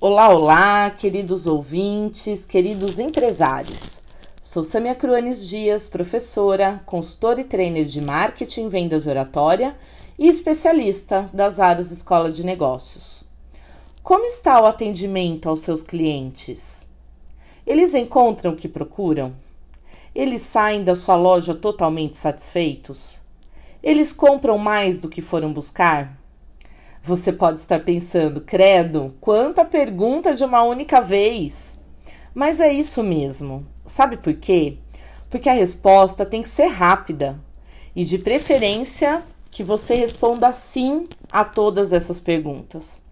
Olá, olá, queridos ouvintes, queridos empresários. Sou Samia Cruanes Dias, professora, consultora e trainer de marketing, vendas oratória e especialista das áreas Escola de Negócios. Como está o atendimento aos seus clientes? Eles encontram o que procuram? Eles saem da sua loja totalmente satisfeitos? Eles compram mais do que foram buscar? Você pode estar pensando, credo, quanta pergunta de uma única vez! Mas é isso mesmo. Sabe por quê? Porque a resposta tem que ser rápida e, de preferência, que você responda sim a todas essas perguntas.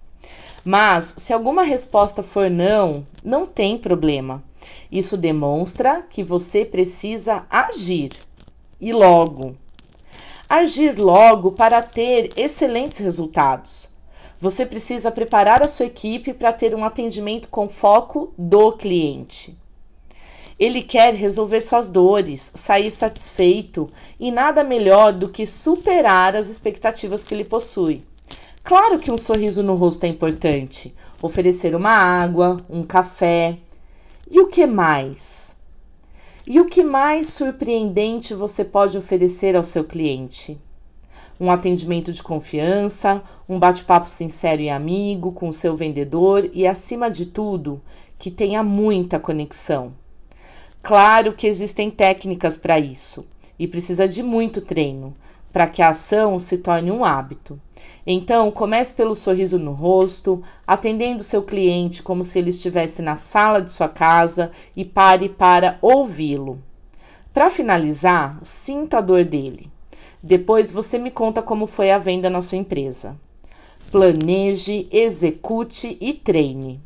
Mas, se alguma resposta for não, não tem problema. Isso demonstra que você precisa agir e logo. Agir logo para ter excelentes resultados. Você precisa preparar a sua equipe para ter um atendimento com foco do cliente. Ele quer resolver suas dores, sair satisfeito e nada melhor do que superar as expectativas que ele possui. Claro que um sorriso no rosto é importante, oferecer uma água, um café. E o que mais? E o que mais surpreendente você pode oferecer ao seu cliente? Um atendimento de confiança, um bate-papo sincero e amigo com o seu vendedor e, acima de tudo, que tenha muita conexão. Claro que existem técnicas para isso e precisa de muito treino para que a ação se torne um hábito. Então, comece pelo sorriso no rosto, atendendo seu cliente como se ele estivesse na sala de sua casa e pare para ouvi-lo. Para finalizar, sinta a dor dele. Depois você me conta como foi a venda na sua empresa. Planeje, execute e treine.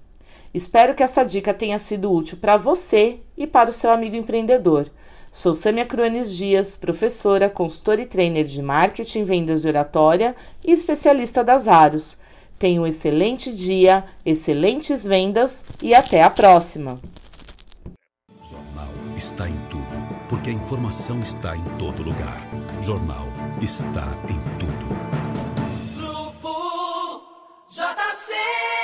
Espero que essa dica tenha sido útil para você e para o seu amigo empreendedor. Sou Sâmia Cruanes Dias, professora, consultora e trainer de marketing, vendas e oratória e especialista das Aros. Tenha um excelente dia, excelentes vendas e até a próxima. Jornal está em tudo, porque a informação está em todo lugar. Jornal está em tudo.